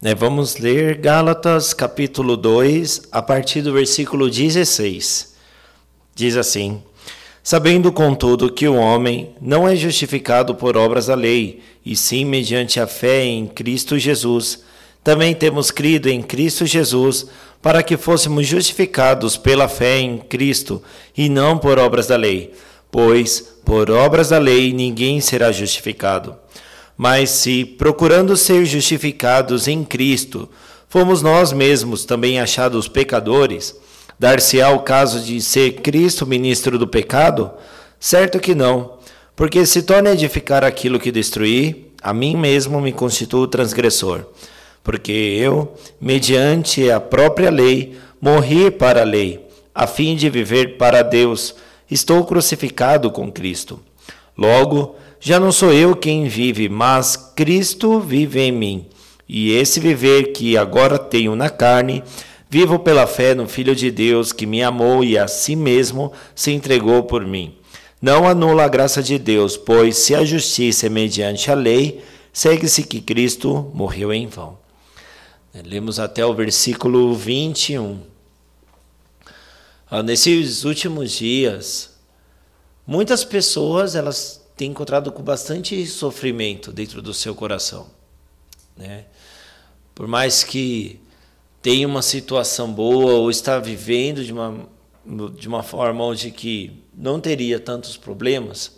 Né, vamos ler Gálatas capítulo 2, a partir do versículo 16. Diz assim: Sabendo, contudo, que o homem não é justificado por obras da lei, e sim mediante a fé em Cristo Jesus, também temos crido em Cristo Jesus para que fôssemos justificados pela fé em Cristo e não por obras da lei, pois por obras da lei ninguém será justificado. Mas se, procurando ser justificados em Cristo, fomos nós mesmos também achados pecadores, dar-se-á o caso de ser Cristo ministro do pecado? Certo que não, porque se torna edificar aquilo que destruí, a mim mesmo me constituo transgressor. Porque eu, mediante a própria lei, morri para a lei, a fim de viver para Deus, estou crucificado com Cristo. Logo, já não sou eu quem vive, mas Cristo vive em mim. E esse viver que agora tenho na carne, vivo pela fé no Filho de Deus que me amou e a si mesmo se entregou por mim. Não anula a graça de Deus, pois se a justiça é mediante a lei, segue-se que Cristo morreu em vão. Lemos até o versículo 21. Ah, nesses últimos dias, muitas pessoas elas tem encontrado com bastante sofrimento dentro do seu coração. Né? Por mais que tenha uma situação boa ou está vivendo de uma, de uma forma onde que não teria tantos problemas,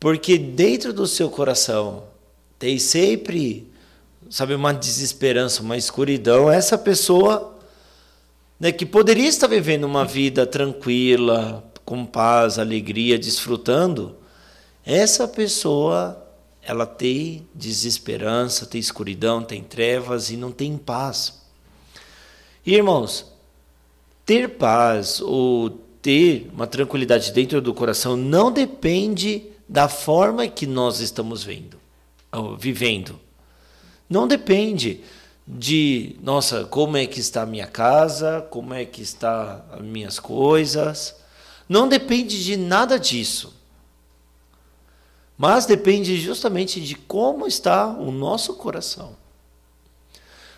porque dentro do seu coração tem sempre, sabe, uma desesperança, uma escuridão, essa pessoa né, que poderia estar vivendo uma vida tranquila, com paz, alegria, desfrutando, essa pessoa, ela tem desesperança, tem escuridão, tem trevas e não tem paz. Irmãos, ter paz ou ter uma tranquilidade dentro do coração não depende da forma que nós estamos vendo, vivendo. Não depende de, nossa, como é que está a minha casa, como é que está as minhas coisas. Não depende de nada disso. Mas depende justamente de como está o nosso coração.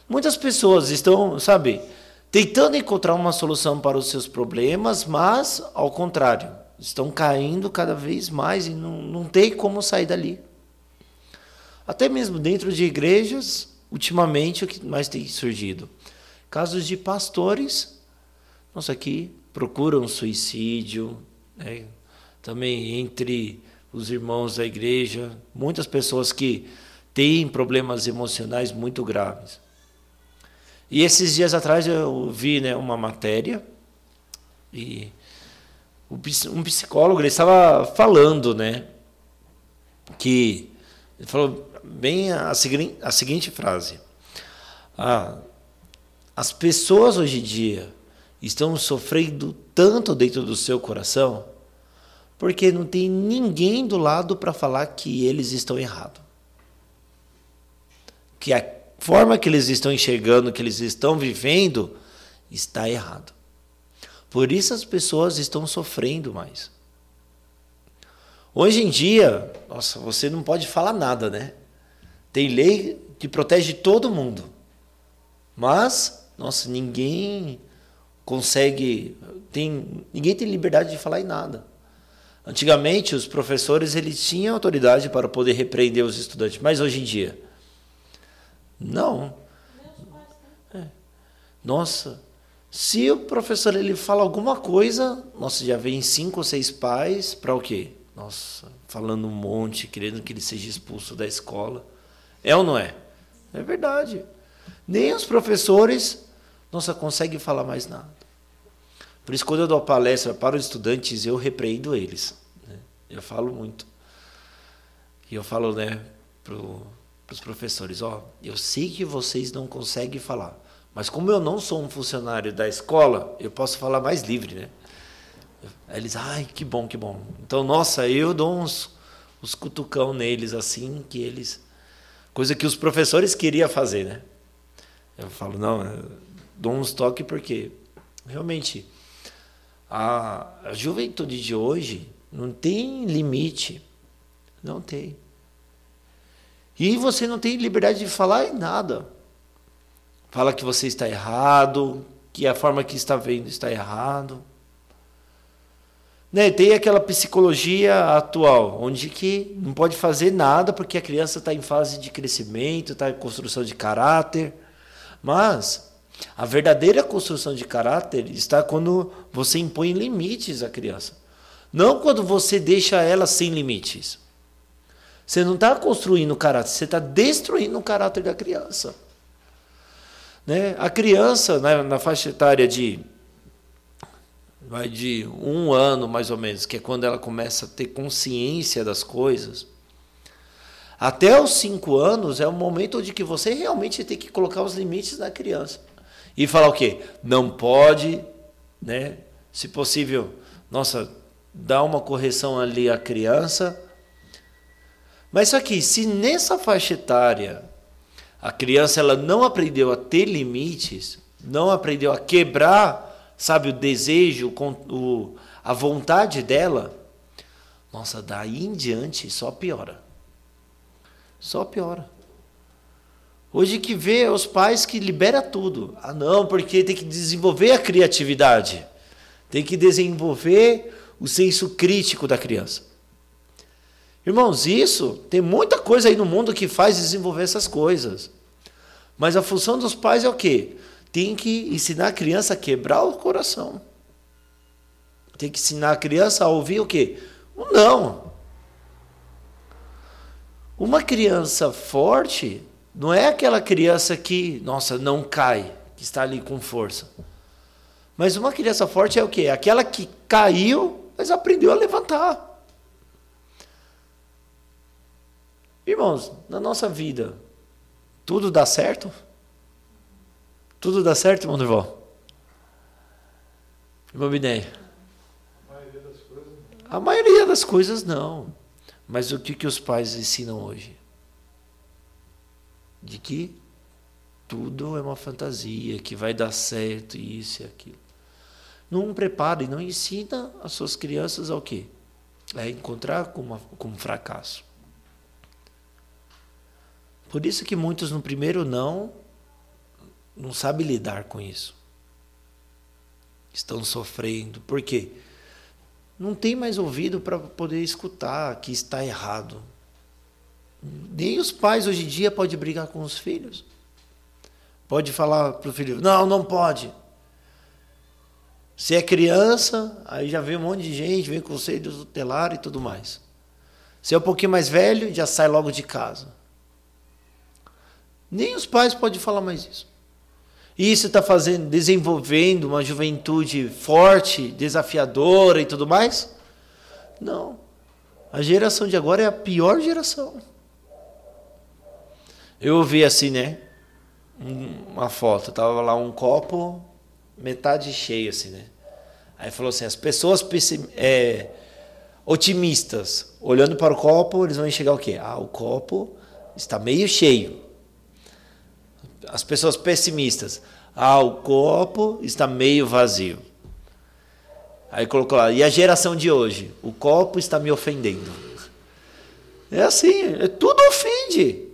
Muitas pessoas estão, sabe, tentando encontrar uma solução para os seus problemas, mas, ao contrário, estão caindo cada vez mais e não, não tem como sair dali. Até mesmo dentro de igrejas, ultimamente, o que mais tem surgido? Casos de pastores, nossa, aqui procuram suicídio, né? também entre os irmãos da igreja, muitas pessoas que têm problemas emocionais muito graves. E esses dias atrás eu vi né, uma matéria e um psicólogo ele estava falando, né, que ele falou bem a, seguinte, a seguinte frase: ah, as pessoas hoje em dia estão sofrendo tanto dentro do seu coração porque não tem ninguém do lado para falar que eles estão errados. Que a forma que eles estão enxergando, que eles estão vivendo, está errado. Por isso as pessoas estão sofrendo mais. Hoje em dia, nossa, você não pode falar nada, né? Tem lei que protege todo mundo. Mas, nossa, ninguém consegue, tem, ninguém tem liberdade de falar em nada. Antigamente, os professores eles tinham autoridade para poder repreender os estudantes, mas hoje em dia, não. É. Nossa, se o professor ele fala alguma coisa, nossa, já vem cinco ou seis pais para o quê? Nossa, falando um monte, querendo que ele seja expulso da escola. É ou não é? É verdade. Nem os professores, nossa, conseguem falar mais nada. Por isso, quando eu dou palestra para os estudantes, eu repreendo eles. Né? Eu falo muito. E eu falo né, para os professores: ó, eu sei que vocês não conseguem falar, mas como eu não sou um funcionário da escola, eu posso falar mais livre, né? Aí eles, ai, que bom, que bom. Então, nossa, eu dou uns, uns cutucão neles assim, que eles. Coisa que os professores queriam fazer, né? Eu falo, não, eu dou uns toques porque realmente a, juventude de hoje não tem limite. Não tem. E você não tem liberdade de falar em nada. fala que você está errado, que a forma que está vendo está errado. Né? Tem aquela psicologia atual, onde que não pode fazer nada porque a criança está em fase de crescimento, está em construção de caráter. Mas a verdadeira construção de caráter está quando você impõe limites à criança. Não quando você deixa ela sem limites. Você não está construindo o caráter, você está destruindo o caráter da criança. Né? A criança, na, na faixa etária de, vai de um ano mais ou menos, que é quando ela começa a ter consciência das coisas, até os cinco anos é o momento onde que você realmente tem que colocar os limites na criança. E falar o quê? Não pode, né? Se possível, nossa, dar uma correção ali à criança. Mas só que se nessa faixa etária a criança ela não aprendeu a ter limites, não aprendeu a quebrar, sabe, o desejo, o, a vontade dela, nossa, daí em diante só piora. Só piora. Hoje que vê os pais que libera tudo. Ah, não, porque tem que desenvolver a criatividade. Tem que desenvolver o senso crítico da criança. Irmãos, isso tem muita coisa aí no mundo que faz desenvolver essas coisas. Mas a função dos pais é o quê? Tem que ensinar a criança a quebrar o coração. Tem que ensinar a criança a ouvir o quê? O não. Uma criança forte não é aquela criança que, nossa, não cai, que está ali com força. Mas uma criança forte é o quê? Aquela que caiu, mas aprendeu a levantar. Irmãos, na nossa vida, tudo dá certo? Tudo dá certo, irmão Durval? Irmão Binéia? A maioria das coisas não. A maioria das coisas não. Mas o que, que os pais ensinam hoje? De que tudo é uma fantasia, que vai dar certo, isso e aquilo. Não prepara e não ensina as suas crianças ao quê? É encontrar com, uma, com um fracasso. Por isso que muitos no primeiro não não sabem lidar com isso. Estão sofrendo. Por quê? não tem mais ouvido para poder escutar que está errado. Nem os pais hoje em dia podem brigar com os filhos. Pode falar para o filho, não, não pode. Se é criança, aí já vem um monte de gente, vem conselho tutelar e tudo mais. Se é um pouquinho mais velho, já sai logo de casa. Nem os pais podem falar mais isso. Isso está fazendo, desenvolvendo uma juventude forte, desafiadora e tudo mais? Não. A geração de agora é a pior geração. Eu ouvi assim, né? Uma foto, tava lá um copo metade cheio, assim, né? Aí falou assim: as pessoas é, otimistas, olhando para o copo, eles vão enxergar o quê? Ah, o copo está meio cheio as pessoas pessimistas. Ah, o copo está meio vazio. Aí colocou lá, e a geração de hoje? O copo está me ofendendo. É assim, é, tudo ofende.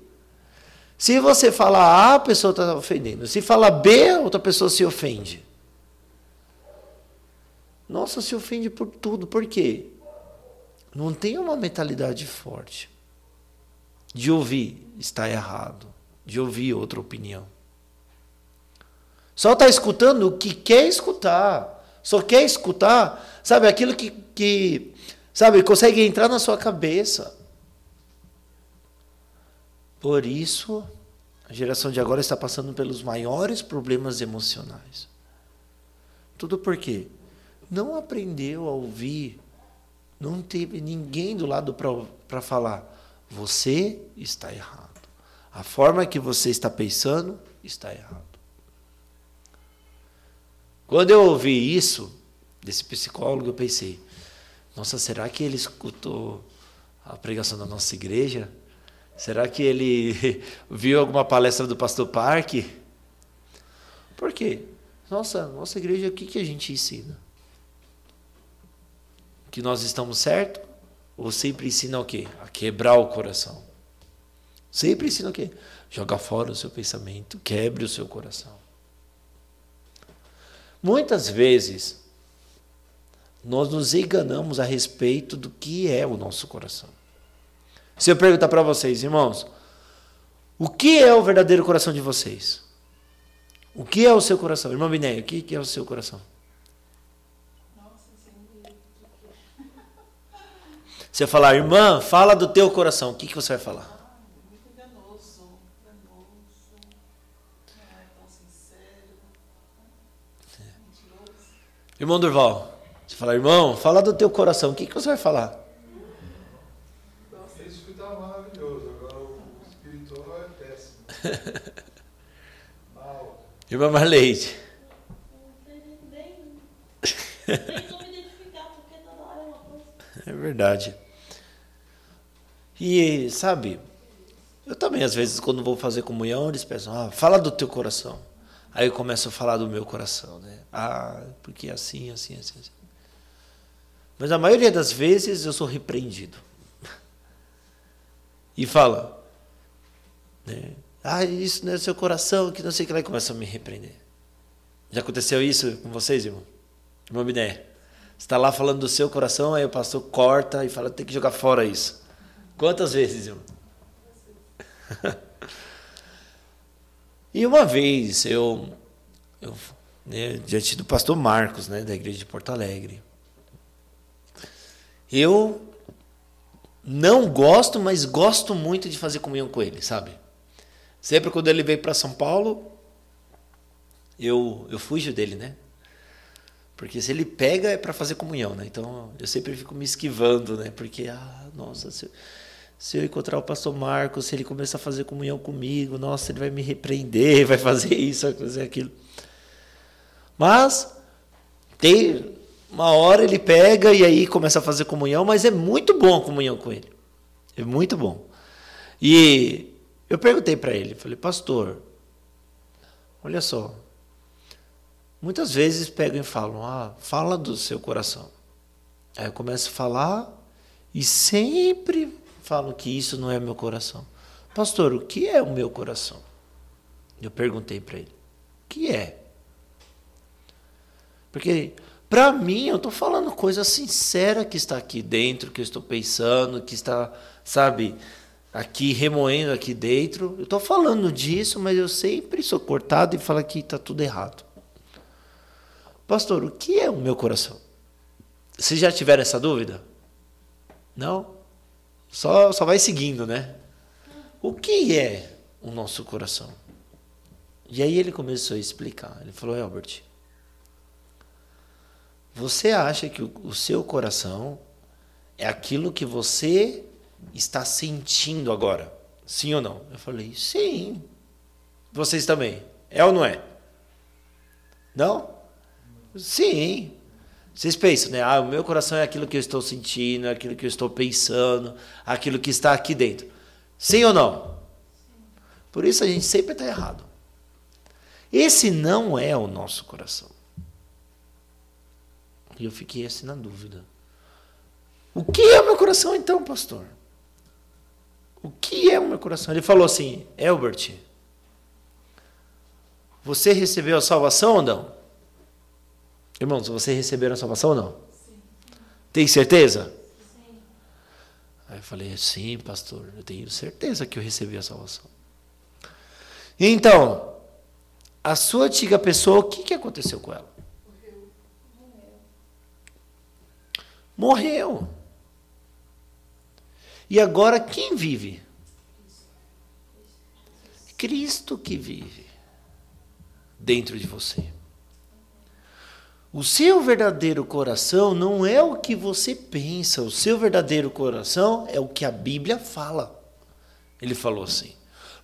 Se você falar A, a pessoa está ofendendo. Se falar B, outra pessoa se ofende. Nossa, se ofende por tudo. Por quê? Não tem uma mentalidade forte de ouvir está errado de ouvir outra opinião. Só está escutando o que quer escutar. Só quer escutar, sabe, aquilo que, que sabe, consegue entrar na sua cabeça. Por isso, a geração de agora está passando pelos maiores problemas emocionais. Tudo por quê? Não aprendeu a ouvir, não teve ninguém do lado para falar: você está errado. A forma que você está pensando está errado. Quando eu ouvi isso desse psicólogo, eu pensei: nossa, será que ele escutou a pregação da nossa igreja? Será que ele viu alguma palestra do pastor Parque? Por quê? Nossa, nossa igreja, o que, que a gente ensina? Que nós estamos certo? Ou sempre ensina o quê? A quebrar o coração. Sempre ensina o quê? Joga fora o seu pensamento, quebre o seu coração. Muitas vezes, nós nos enganamos a respeito do que é o nosso coração. Se eu perguntar para vocês, irmãos, o que é o verdadeiro coração de vocês? O que é o seu coração? Irmão Binéia, o que é o seu coração? Se eu falar, irmã, fala do teu coração, o que, que você vai falar? Irmão Durval, você fala, irmão, fala do teu coração, o que, que você vai falar? Isso que maravilhoso, agora o espiritual é péssimo. Irmã Marleide. É verdade. E, sabe, eu também, às vezes, quando vou fazer comunhão, eles pensam, ah, fala do teu coração. Aí eu começo a falar do meu coração, né? Ah, porque assim, assim, assim, assim. Mas a maioria das vezes eu sou repreendido. E fala, né? Ah, isso não é seu coração, que não sei o que lá, e começa a me repreender. Já aconteceu isso com vocês, irmão? Irmão Biné? Você está lá falando do seu coração, aí o pastor corta e fala, tem que jogar fora isso. Quantas vezes, irmão? E uma vez eu, eu né, diante do pastor Marcos, né, da igreja de Porto Alegre, eu não gosto, mas gosto muito de fazer comunhão com ele, sabe? Sempre quando ele veio para São Paulo, eu, eu fujo dele, né? Porque se ele pega é para fazer comunhão, né? Então eu sempre fico me esquivando, né? Porque, ah, nossa, se, se eu encontrar o pastor Marcos, se ele começar a fazer comunhão comigo, nossa, ele vai me repreender, vai fazer isso, vai fazer aquilo. Mas tem uma hora ele pega e aí começa a fazer comunhão, mas é muito bom a comunhão com ele. É muito bom. E eu perguntei para ele, falei, pastor, olha só, muitas vezes pegam e falam, ah, fala do seu coração. Aí eu começo a falar e sempre falam que isso não é meu coração. Pastor, o que é o meu coração? Eu perguntei para ele. O que é? Porque para mim eu estou falando coisa sincera que está aqui dentro, que eu estou pensando, que está, sabe, aqui remoendo aqui dentro. Eu estou falando disso, mas eu sempre sou cortado e falo que está tudo errado. Pastor, o que é o meu coração? Vocês já tiveram essa dúvida? Não? Só, só vai seguindo, né? O que é o nosso coração? E aí ele começou a explicar. Ele falou: Albert, você acha que o, o seu coração é aquilo que você está sentindo agora? Sim ou não? Eu falei: sim. Vocês também? É ou não é? Não? Sim. Vocês pensam, né? Ah, o meu coração é aquilo que eu estou sentindo, é aquilo que eu estou pensando, aquilo que está aqui dentro. Sim ou não? Por isso a gente sempre está errado. Esse não é o nosso coração. E eu fiquei assim na dúvida. O que é o meu coração então, pastor? O que é o meu coração? Ele falou assim, Elbert, você recebeu a salvação ou não? Irmãos, vocês receberam a salvação ou não? Sim. Tem certeza? Sim. Aí eu falei, sim, pastor, eu tenho certeza que eu recebi a salvação. Então, a sua antiga pessoa, o que, que aconteceu com ela? Morreu. Morreu. E agora quem vive? Cristo que vive dentro de você. O seu verdadeiro coração não é o que você pensa, o seu verdadeiro coração é o que a Bíblia fala. Ele falou assim.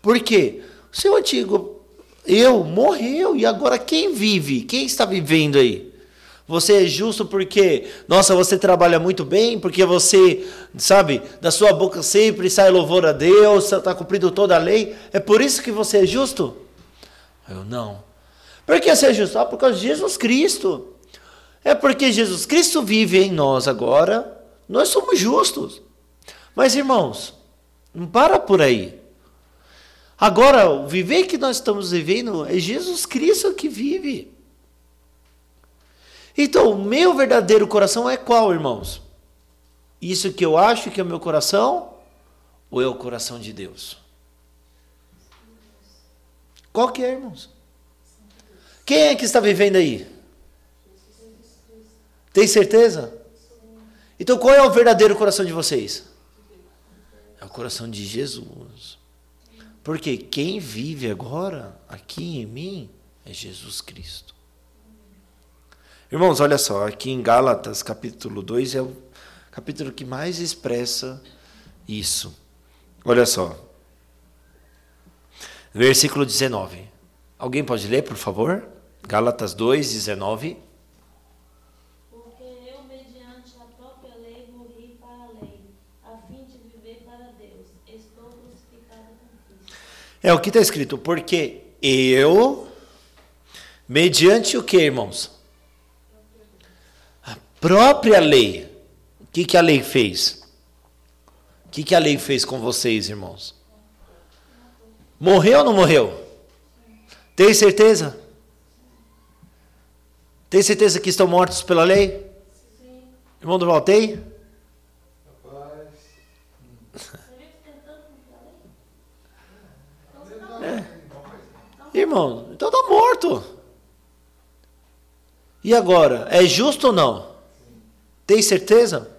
Por quê? O seu antigo eu morreu e agora quem vive? Quem está vivendo aí? Você é justo porque, nossa, você trabalha muito bem, porque você, sabe, da sua boca sempre sai louvor a Deus, está cumprindo toda a lei. É por isso que você é justo? Eu não. Por que você é justo? Ah, por causa de Jesus Cristo. É porque Jesus Cristo vive em nós agora, nós somos justos. Mas irmãos, não para por aí. Agora, o viver que nós estamos vivendo é Jesus Cristo que vive. Então, o meu verdadeiro coração é qual, irmãos? Isso que eu acho que é o meu coração ou é o coração de Deus? Qual que é, irmãos? Quem é que está vivendo aí? Tem certeza? Então qual é o verdadeiro coração de vocês? É o coração de Jesus. Porque quem vive agora, aqui em mim, é Jesus Cristo. Irmãos, olha só, aqui em Gálatas, capítulo 2, é o capítulo que mais expressa isso. Olha só. Versículo 19. Alguém pode ler, por favor? Gálatas 2, 19. Porque eu, mediante a própria lei, morri para a lei, a fim de viver para Deus. Estou crucificado com Cristo. É o que está escrito, porque eu, mediante o que, irmãos? Própria lei. O que, que a lei fez? O que, que a lei fez com vocês, irmãos? Morreu ou não morreu? Tem certeza? Tem certeza que estão mortos pela lei? Irmão do Valtei? Rapaz, Irmão, então está morto. E agora? É justo ou não? Tem certeza?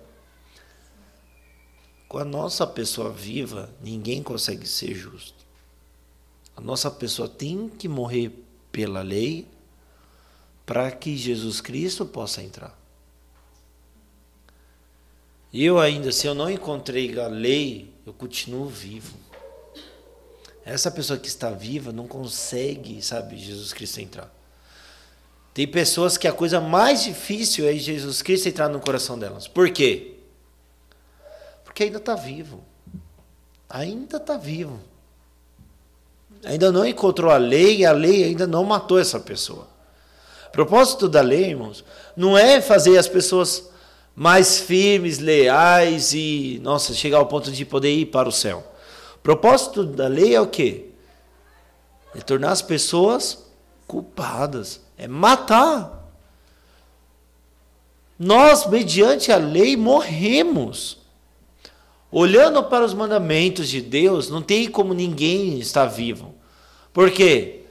Com a nossa pessoa viva, ninguém consegue ser justo. A nossa pessoa tem que morrer pela lei para que Jesus Cristo possa entrar. Eu ainda, se eu não encontrei a lei, eu continuo vivo. Essa pessoa que está viva não consegue, sabe, Jesus Cristo entrar. Tem pessoas que a coisa mais difícil é Jesus Cristo entrar no coração delas. Por quê? Porque ainda está vivo. Ainda está vivo. Ainda não encontrou a lei e a lei ainda não matou essa pessoa. O propósito da lei, irmãos, não é fazer as pessoas mais firmes, leais e, nossa, chegar ao ponto de poder ir para o céu. O propósito da lei é o quê? É tornar as pessoas culpadas, é matar. Nós, mediante a lei, morremos. Olhando para os mandamentos de Deus, não tem como ninguém estar vivo. Por quê?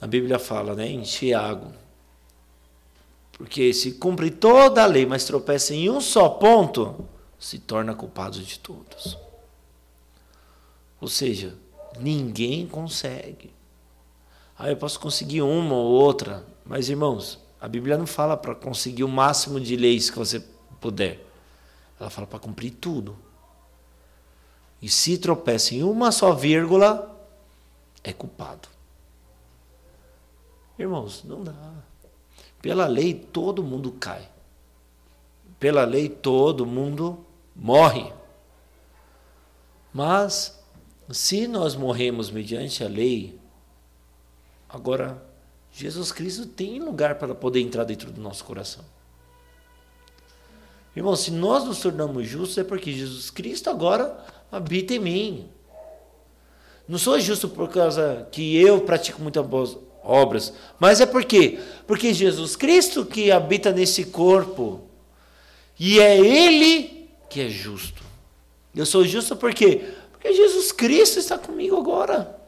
A Bíblia fala, né, em Tiago. Porque se cumpre toda a lei, mas tropeça em um só ponto, se torna culpado de todos. Ou seja, ninguém consegue. Ah, eu posso conseguir uma ou outra, mas irmãos, a Bíblia não fala para conseguir o máximo de leis que você puder. Ela fala para cumprir tudo. E se tropeça em uma só vírgula, é culpado. Irmãos, não dá. Pela lei todo mundo cai. Pela lei todo mundo morre. Mas se nós morremos mediante a lei, agora Jesus Cristo tem lugar para poder entrar dentro do nosso coração. Irmão, se nós nos tornamos justos é porque Jesus Cristo agora habita em mim. Não sou justo por causa que eu pratico muitas boas obras, mas é porque porque Jesus Cristo que habita nesse corpo e é ele que é justo. Eu sou justo por quê? Porque Jesus Cristo está comigo agora.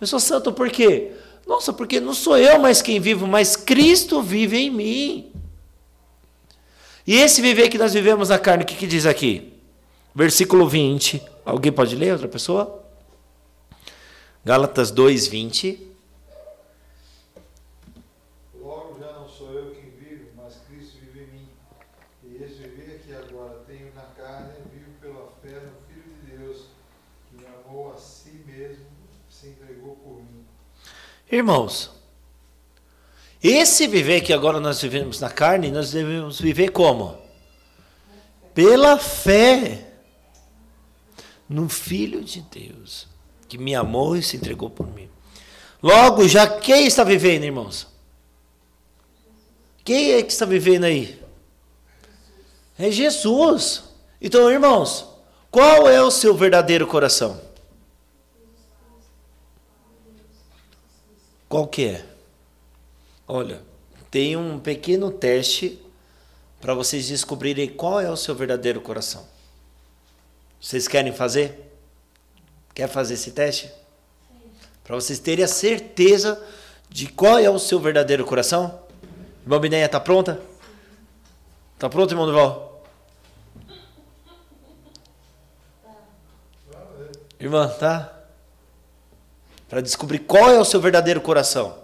Eu sou santo por quê? Nossa, porque não sou eu mais quem vivo, mas Cristo vive em mim. E esse viver que nós vivemos na carne, o que, que diz aqui? Versículo 20. Alguém pode ler, outra pessoa? Gálatas 2, 20. logo já não sou eu quem vivo, mas Cristo vive em mim. E esse viver que agora tenho na carne, vivo pela fé no Filho de Deus, que me amou a si mesmo, se entregou por mim. Irmãos, esse viver que agora nós vivemos na carne, nós devemos viver como? Pela fé no Filho de Deus, que me amou e se entregou por mim. Logo, já quem está vivendo, irmãos? Quem é que está vivendo aí? É Jesus. Então, irmãos, qual é o seu verdadeiro coração? Qual que é? Olha, tem um pequeno teste para vocês descobrirem qual é o seu verdadeiro coração. Vocês querem fazer? Quer fazer esse teste? Para vocês terem a certeza de qual é o seu verdadeiro coração? Irmã Binéia, tá pronta? Tá pronto, irmão Duval? Irmã, tá? Para descobrir qual é o seu verdadeiro coração.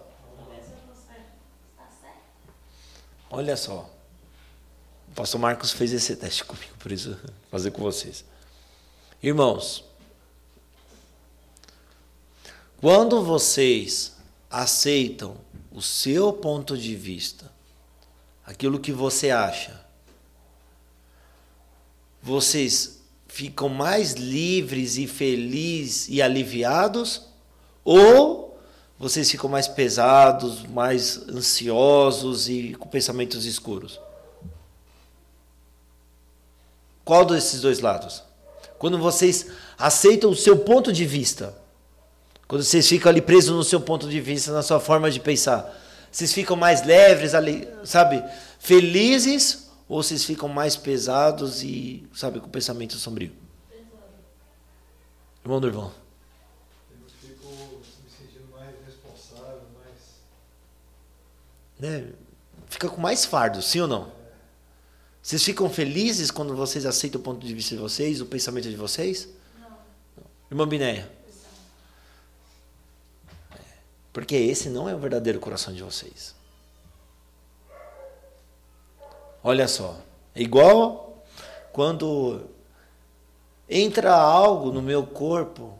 Olha só. O pastor Marcos fez esse teste comigo, por isso fazer com vocês. Irmãos, quando vocês aceitam o seu ponto de vista, aquilo que você acha, vocês ficam mais livres e felizes e aliviados ou vocês ficam mais pesados, mais ansiosos e com pensamentos escuros? Qual desses dois lados? Quando vocês aceitam o seu ponto de vista, quando vocês ficam ali presos no seu ponto de vista, na sua forma de pensar, vocês ficam mais leves, sabe, felizes, ou vocês ficam mais pesados e, sabe, com pensamento sombrio? Irmão do irmão. Né, fica com mais fardo, sim ou não? Vocês ficam felizes quando vocês aceitam o ponto de vista de vocês, o pensamento de vocês? Não. Irmã Binéia? Porque esse não é o verdadeiro coração de vocês. Olha só, é igual quando entra algo no meu corpo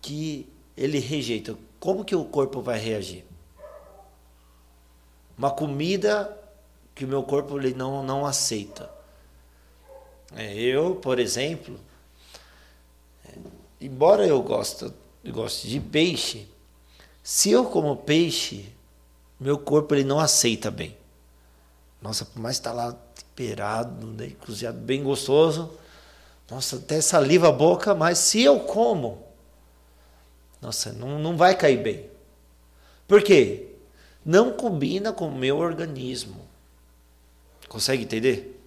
que ele rejeita. Como que o corpo vai reagir? Uma comida que o meu corpo ele não, não aceita. É, eu, por exemplo, é, embora eu goste, eu goste de peixe, se eu como peixe, meu corpo ele não aceita bem. Nossa, por mais estar tá lá temperado, né, cozinhado bem gostoso, nossa, até saliva a boca, mas se eu como, nossa, não, não vai cair bem. Por quê? Não combina com o meu organismo. Consegue entender?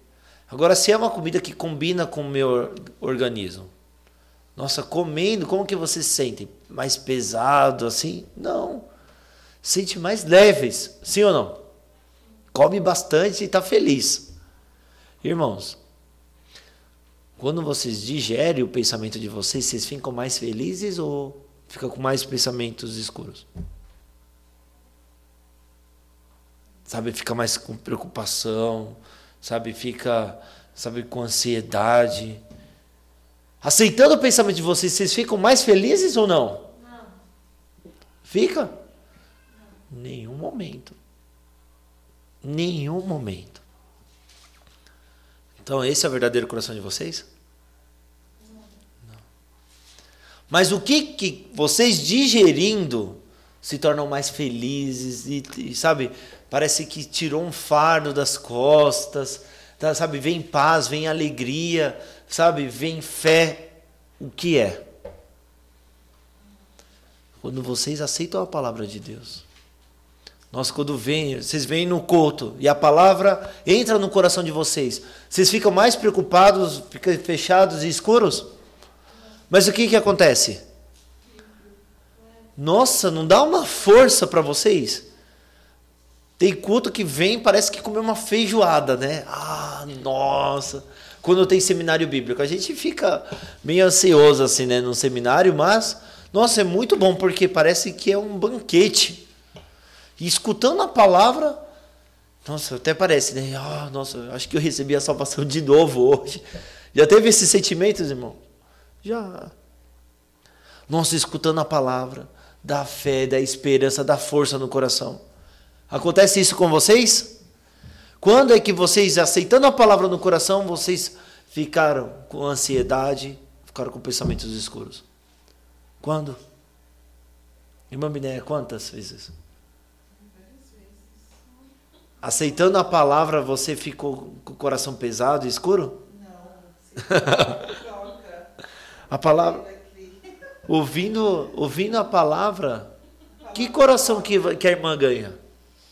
Agora, se é uma comida que combina com o meu organismo, nossa, comendo, como que você se sente? Mais pesado assim? Não. Sente mais leves, sim ou não? Come bastante e está feliz. Irmãos, quando vocês digerem o pensamento de vocês, vocês ficam mais felizes ou ficam com mais pensamentos escuros? Sabe, fica mais com preocupação, sabe, fica, sabe, com ansiedade. Aceitando o pensamento de vocês, vocês ficam mais felizes ou não? Não. Fica? Não. Nenhum momento. Nenhum momento. Então, esse é o verdadeiro coração de vocês? Não. não. Mas o que, que vocês digerindo se tornam mais felizes e, e sabe, parece que tirou um fardo das costas, tá, sabe? Vem paz, vem alegria, sabe? Vem fé. O que é? Quando vocês aceitam a palavra de Deus. Nós, quando vem, vocês vêm no culto e a palavra entra no coração de vocês, vocês ficam mais preocupados, ficam fechados e escuros? Mas o que, que acontece? Nossa, não dá uma força para vocês? Tem culto que vem, parece que comeu uma feijoada, né? Ah, nossa. Quando tem seminário bíblico, a gente fica meio ansioso assim, né, no seminário, mas nossa, é muito bom porque parece que é um banquete. E escutando a palavra, nossa, até parece, né? Ah, nossa, acho que eu recebi a salvação de novo hoje. Já teve esses sentimentos, irmão? Já. Nossa, escutando a palavra, da fé, da esperança, da força no coração. Acontece isso com vocês? Quando é que vocês, aceitando a palavra no coração, vocês ficaram com ansiedade, ficaram com pensamentos escuros? Quando? Irmã Binéia, quantas vezes? Aceitando a palavra, você ficou com o coração pesado e escuro? Não. a palavra. Ouvindo, ouvindo a palavra, Que coração que, que a irmã ganha?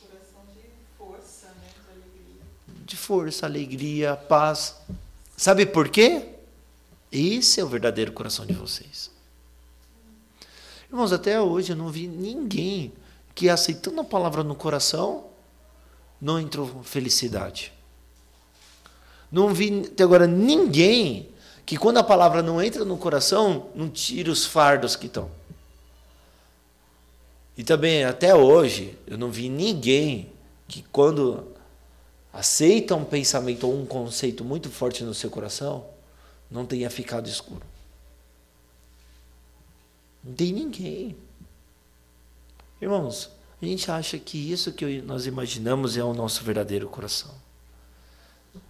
Coração de força, né? De alegria. De força, alegria, paz. Sabe por quê? Esse é o verdadeiro coração de vocês. Irmãos, até hoje eu não vi ninguém que aceitando a palavra no coração não entrou felicidade. Não vi até agora ninguém que quando a palavra não entra no coração, não tira os fardos que estão. E também até hoje eu não vi ninguém que quando aceita um pensamento ou um conceito muito forte no seu coração, não tenha ficado escuro. Não tem ninguém. Irmãos, a gente acha que isso que nós imaginamos é o nosso verdadeiro coração.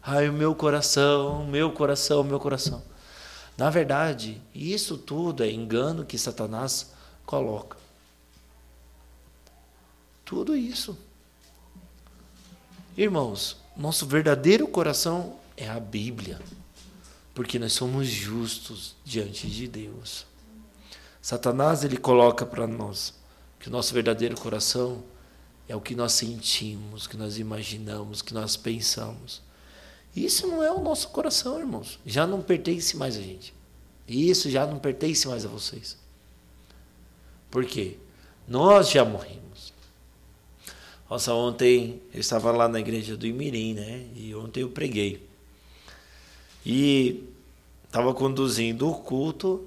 Ai, o meu coração, o meu coração, o meu coração. Na verdade, isso tudo é engano que Satanás coloca. Tudo isso. Irmãos, nosso verdadeiro coração é a Bíblia, porque nós somos justos diante de Deus. Satanás ele coloca para nós que o nosso verdadeiro coração é o que nós sentimos, que nós imaginamos, que nós pensamos. Isso não é o nosso coração, irmãos. Já não pertence mais a gente. Isso já não pertence mais a vocês. Por quê? Nós já morrimos. Nossa, ontem eu estava lá na igreja do Imirim, né? E ontem eu preguei. E estava conduzindo o culto.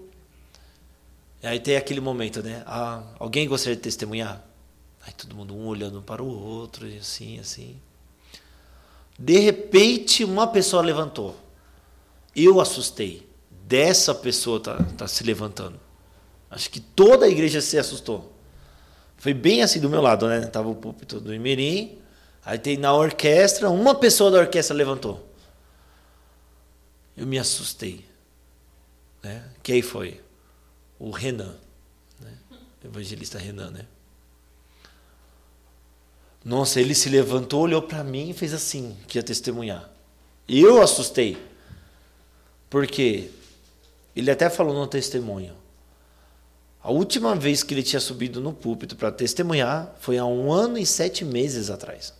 E aí tem aquele momento, né? Ah, alguém gostaria de testemunhar? Aí todo mundo um olhando para o outro, assim, assim. De repente, uma pessoa levantou. Eu assustei. Dessa pessoa tá, tá se levantando. Acho que toda a igreja se assustou. Foi bem assim do meu lado, né? Tava o púlpito do Imirim. Aí tem na orquestra, uma pessoa da orquestra levantou. Eu me assustei. Né? Quem foi? O Renan. Né? Evangelista Renan, né? Nossa, ele se levantou, olhou para mim e fez assim, que ia testemunhar. Eu assustei. Porque ele até falou no testemunho. A última vez que ele tinha subido no púlpito para testemunhar foi há um ano e sete meses atrás.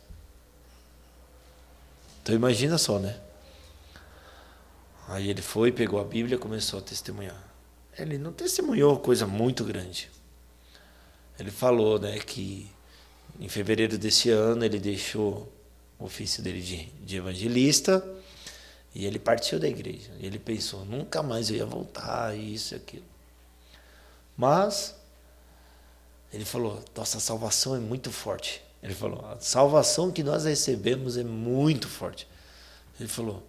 Então imagina só, né? Aí ele foi, pegou a Bíblia e começou a testemunhar. Ele não testemunhou coisa muito grande. Ele falou, né, que em fevereiro desse ano ele deixou o ofício dele de, de evangelista e ele partiu da igreja. Ele pensou, nunca mais eu ia voltar, isso e aquilo. Mas ele falou, nossa salvação é muito forte. Ele falou, a salvação que nós recebemos é muito forte. Ele falou,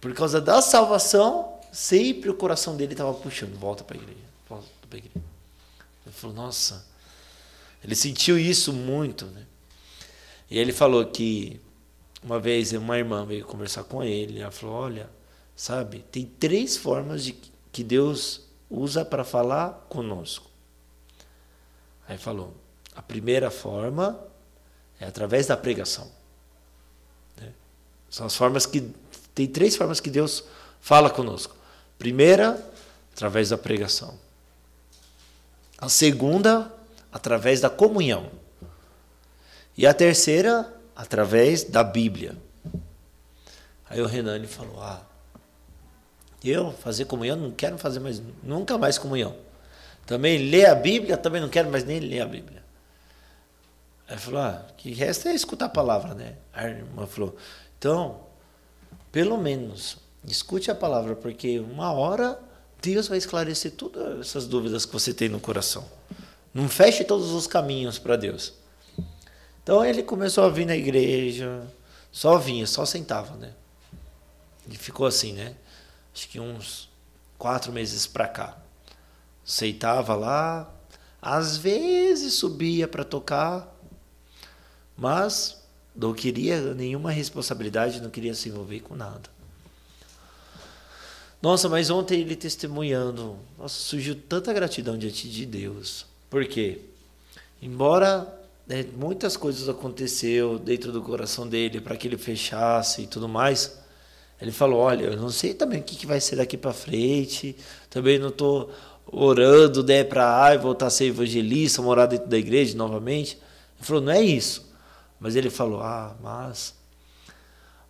por causa da salvação, sempre o coração dele estava puxando, volta para a igreja, volta para a igreja. Ele falou, nossa, ele sentiu isso muito, né? E ele falou que uma vez uma irmã veio conversar com ele, ela falou, olha, sabe, tem três formas de que Deus usa para falar conosco. Aí falou, a primeira forma é através da pregação. Né? São as formas que tem três formas que Deus fala conosco. Primeira, através da pregação. A segunda, através da comunhão. E a terceira, através da Bíblia. Aí o Renan falou: Ah, eu fazer comunhão não quero fazer mais, nunca mais comunhão. Também ler a Bíblia, também não quero mais nem ler a Bíblia. Aí falou: Ah, que resta é escutar a palavra, né? A irmã falou: Então, pelo menos, escute a palavra, porque uma hora Deus vai esclarecer todas essas dúvidas que você tem no coração. Não feche todos os caminhos para Deus. Então ele começou a vir na igreja, só vinha, só sentava, né? E ficou assim, né? Acho que uns quatro meses para cá. Aceitava lá, às vezes subia para tocar, mas não queria nenhuma responsabilidade, não queria se envolver com nada. Nossa, mas ontem ele testemunhando, nossa, surgiu tanta gratidão diante de Deus. Por quê? Embora né, muitas coisas aconteceu dentro do coração dele para que ele fechasse e tudo mais, ele falou: Olha, eu não sei também o que, que vai ser daqui para frente, também não estou orando, né, para ai, voltar a ser evangelista, morar dentro da igreja novamente. Ele falou, não é isso. Mas ele falou, ah, mas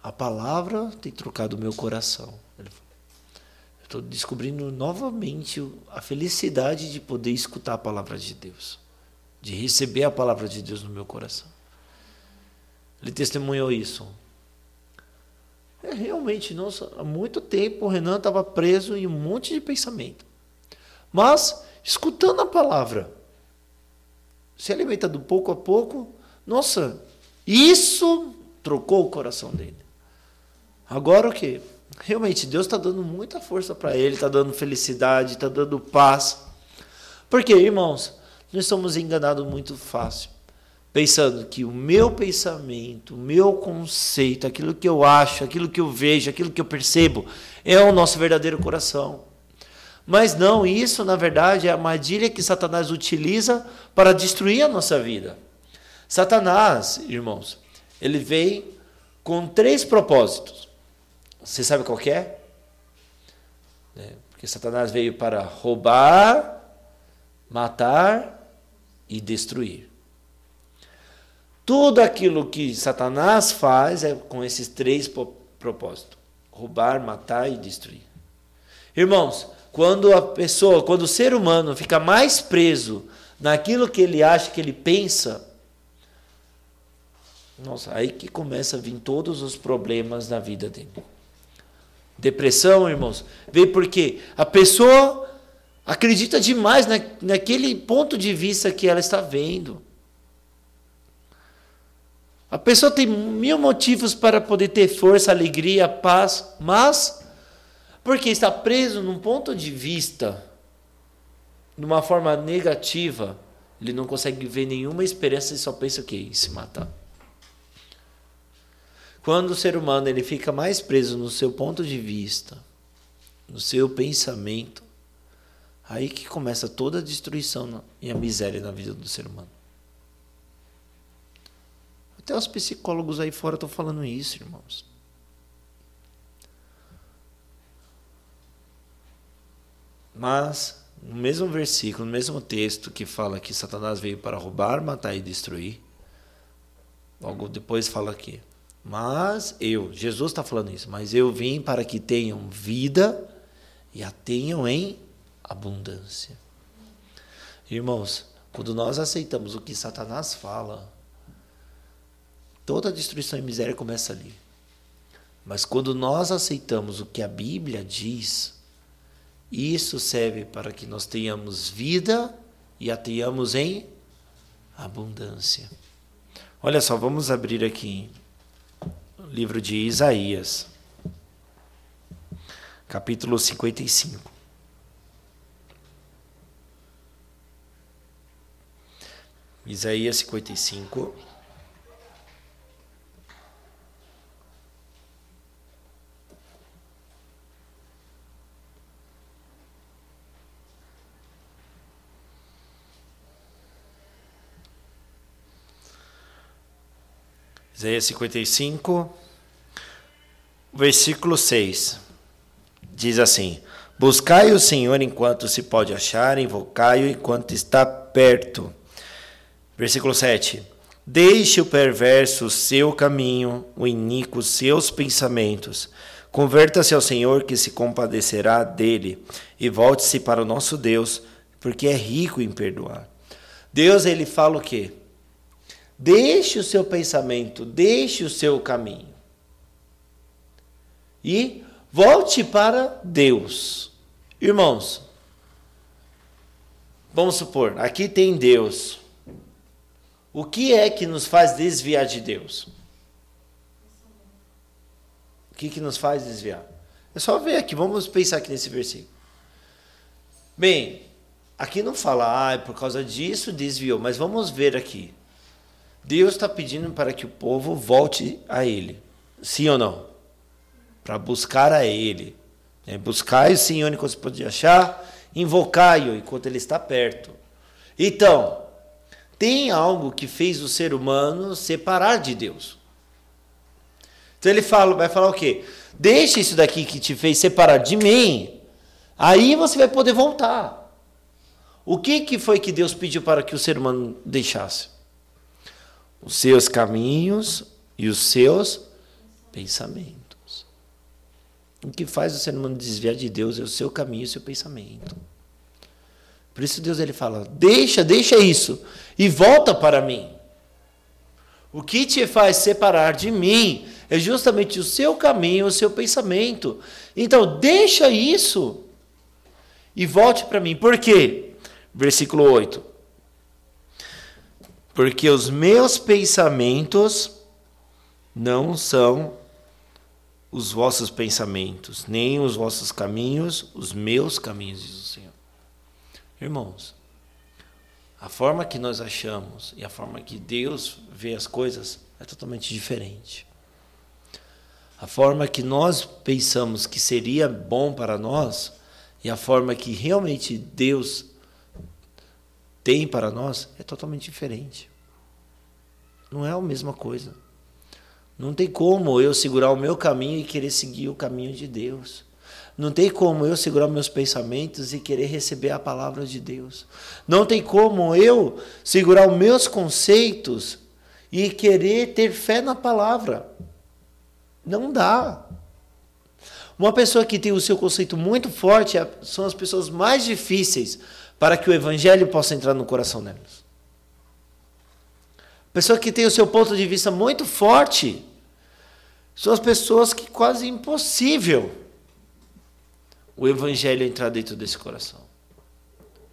a palavra tem trocado o meu coração. Ele falou, estou descobrindo novamente a felicidade de poder escutar a palavra de Deus, de receber a palavra de Deus no meu coração. Ele testemunhou isso. É, realmente, nossa, há muito tempo o Renan estava preso em um monte de pensamento. Mas, escutando a palavra, se alimentando pouco a pouco, nossa, isso trocou o coração dele. Agora o que? Realmente, Deus está dando muita força para ele, está dando felicidade, está dando paz. Porque, irmãos, nós somos enganados muito fácil pensando que o meu pensamento, o meu conceito, aquilo que eu acho, aquilo que eu vejo, aquilo que eu percebo, é o nosso verdadeiro coração. Mas não, isso na verdade é a armadilha que Satanás utiliza para destruir a nossa vida. Satanás, irmãos, ele vem com três propósitos. Você sabe qual é? é? Porque Satanás veio para roubar, matar e destruir. Tudo aquilo que Satanás faz é com esses três propósitos: roubar, matar e destruir. Irmãos, quando a pessoa, quando o ser humano fica mais preso naquilo que ele acha, que ele pensa, nossa, aí que começa a vir todos os problemas na vida dele. Depressão, irmãos, vem porque a pessoa acredita demais na, naquele ponto de vista que ela está vendo. A pessoa tem mil motivos para poder ter força, alegria, paz, mas porque está preso num ponto de vista, de uma forma negativa, ele não consegue ver nenhuma esperança e só pensa o quê? Em se matar. Quando o ser humano ele fica mais preso no seu ponto de vista, no seu pensamento, aí que começa toda a destruição e a miséria na vida do ser humano. Até os psicólogos aí fora estão falando isso, irmãos. Mas, no mesmo versículo, no mesmo texto que fala que Satanás veio para roubar, matar e destruir, logo depois fala aqui. Mas eu, Jesus está falando isso, mas eu vim para que tenham vida e a tenham em abundância. Irmãos, quando nós aceitamos o que Satanás fala, Toda destruição e miséria começa ali. Mas quando nós aceitamos o que a Bíblia diz, isso serve para que nós tenhamos vida e a tenhamos em abundância. Olha só, vamos abrir aqui o livro de Isaías, capítulo 55. Isaías 55. Isaías 55, versículo 6. Diz assim: Buscai o Senhor enquanto se pode achar, invocai-o enquanto está perto. Versículo 7. Deixe o perverso o seu caminho, o iníquo seus pensamentos. Converta-se ao Senhor que se compadecerá dele e volte-se para o nosso Deus, porque é rico em perdoar. Deus ele fala o quê? Deixe o seu pensamento, deixe o seu caminho. E volte para Deus. Irmãos, vamos supor, aqui tem Deus. O que é que nos faz desviar de Deus? O que, que nos faz desviar? É só ver aqui, vamos pensar aqui nesse versículo. Bem, aqui não fala, ah, é por causa disso desviou, mas vamos ver aqui. Deus está pedindo para que o povo volte a Ele. Sim ou não? Para buscar a Ele. É, buscai o Senhor enquanto você pode achar, invocai-o enquanto Ele está perto. Então, tem algo que fez o ser humano separar de Deus. Então ele fala, vai falar o quê? Deixa isso daqui que te fez separar de mim, aí você vai poder voltar. O que, que foi que Deus pediu para que o ser humano deixasse? Os seus caminhos e os seus pensamentos. O que faz o ser humano desviar de Deus é o seu caminho e o seu pensamento. Por isso Deus ele fala: "Deixa, deixa isso e volta para mim". O que te faz separar de mim é justamente o seu caminho, o seu pensamento. Então, deixa isso e volte para mim. Por quê? Versículo 8. Porque os meus pensamentos não são os vossos pensamentos, nem os vossos caminhos, os meus caminhos, diz o Senhor. Irmãos, a forma que nós achamos e a forma que Deus vê as coisas é totalmente diferente. A forma que nós pensamos que seria bom para nós e a forma que realmente Deus tem para nós é totalmente diferente. Não é a mesma coisa. Não tem como eu segurar o meu caminho e querer seguir o caminho de Deus. Não tem como eu segurar meus pensamentos e querer receber a palavra de Deus. Não tem como eu segurar os meus conceitos e querer ter fé na palavra. Não dá. Uma pessoa que tem o seu conceito muito forte é, são as pessoas mais difíceis para que o evangelho possa entrar no coração delas. Pessoa que tem o seu ponto de vista muito forte são as pessoas que quase impossível o evangelho entrar dentro desse coração.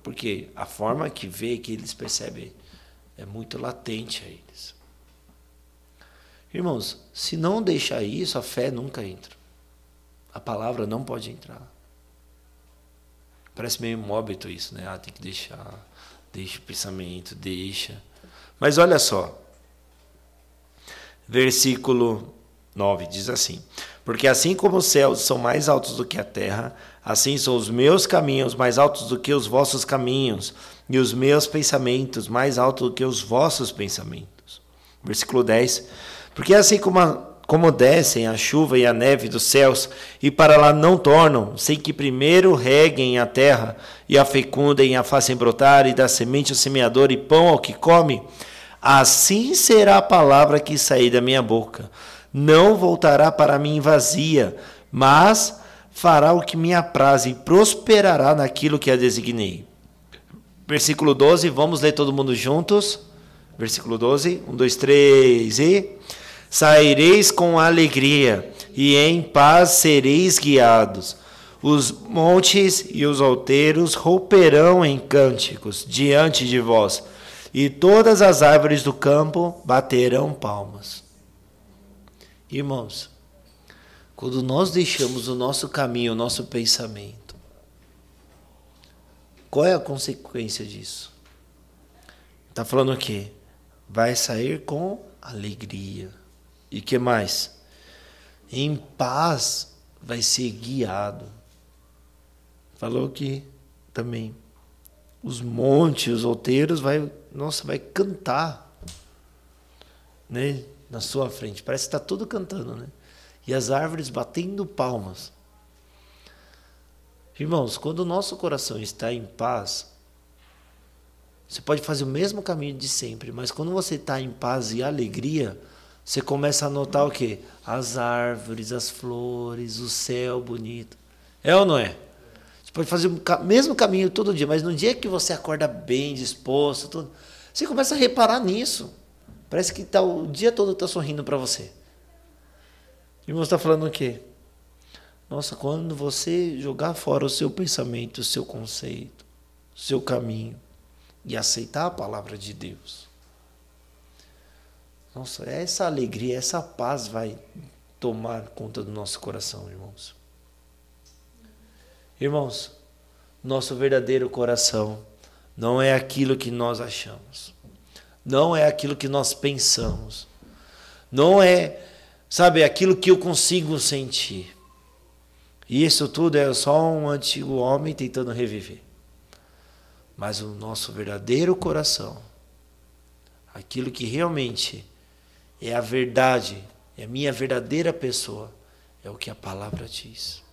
Porque a forma que vê, que eles percebem, é muito latente a eles. Irmãos, se não deixar isso, a fé nunca entra. A palavra não pode entrar. Parece meio móbito isso, né? Ah, tem que deixar, deixa o pensamento, deixa. Mas olha só. Versículo 9 diz assim: Porque assim como os céus são mais altos do que a terra, assim são os meus caminhos mais altos do que os vossos caminhos, e os meus pensamentos mais altos do que os vossos pensamentos. Versículo 10: Porque assim como, a, como descem a chuva e a neve dos céus, e para lá não tornam, sem que primeiro reguem a terra, e a fecundem, e a façam brotar, e dá semente ao semeador e pão ao que come, assim será a palavra que sair da minha boca não voltará para mim vazia, mas fará o que me apraz e prosperará naquilo que a designei. Versículo 12, vamos ler todo mundo juntos. Versículo 12, 1, 2, 3 e. Saireis com alegria, e em paz sereis guiados. Os montes e os alteiros romperão em cânticos diante de vós, e todas as árvores do campo baterão palmas. Irmãos, quando nós deixamos o nosso caminho, o nosso pensamento, qual é a consequência disso? Está falando o quê? Vai sair com alegria. E que mais? Em paz vai ser guiado. Falou que também os montes, os outeiros vai, nossa, vai cantar, né? na sua frente. Parece que está tudo cantando, né? E as árvores batendo palmas. Irmãos, quando o nosso coração está em paz, você pode fazer o mesmo caminho de sempre, mas quando você está em paz e alegria, você começa a notar o quê? As árvores, as flores, o céu bonito. É ou não é? Você pode fazer o mesmo caminho todo dia, mas no dia que você acorda bem disposto, tudo, você começa a reparar nisso. Parece que tá, o dia todo está sorrindo para você. Irmão, está falando o quê? Nossa, quando você jogar fora o seu pensamento, o seu conceito, o seu caminho e aceitar a palavra de Deus. Nossa, essa alegria, essa paz vai tomar conta do nosso coração, irmãos. Irmãos, nosso verdadeiro coração não é aquilo que nós achamos não é aquilo que nós pensamos, não é, sabe, aquilo que eu consigo sentir. E isso tudo é só um antigo homem tentando reviver. Mas o nosso verdadeiro coração, aquilo que realmente é a verdade, é a minha verdadeira pessoa, é o que a palavra diz.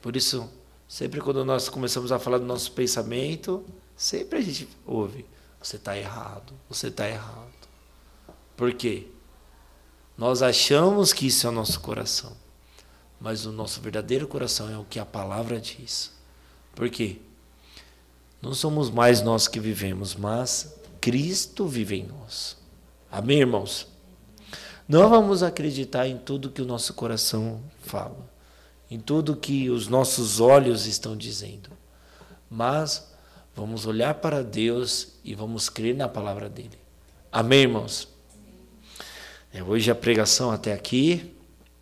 Por isso, Sempre quando nós começamos a falar do nosso pensamento, sempre a gente ouve: você está errado, você está errado. Por quê? Nós achamos que isso é o nosso coração, mas o nosso verdadeiro coração é o que a palavra diz. Por quê? Não somos mais nós que vivemos, mas Cristo vive em nós. Amém, irmãos? Não vamos acreditar em tudo que o nosso coração fala, em tudo que os nossos olhos estão dizendo, mas vamos olhar para Deus e vamos crer na palavra dele. Amém, irmãos? É, hoje a pregação até aqui.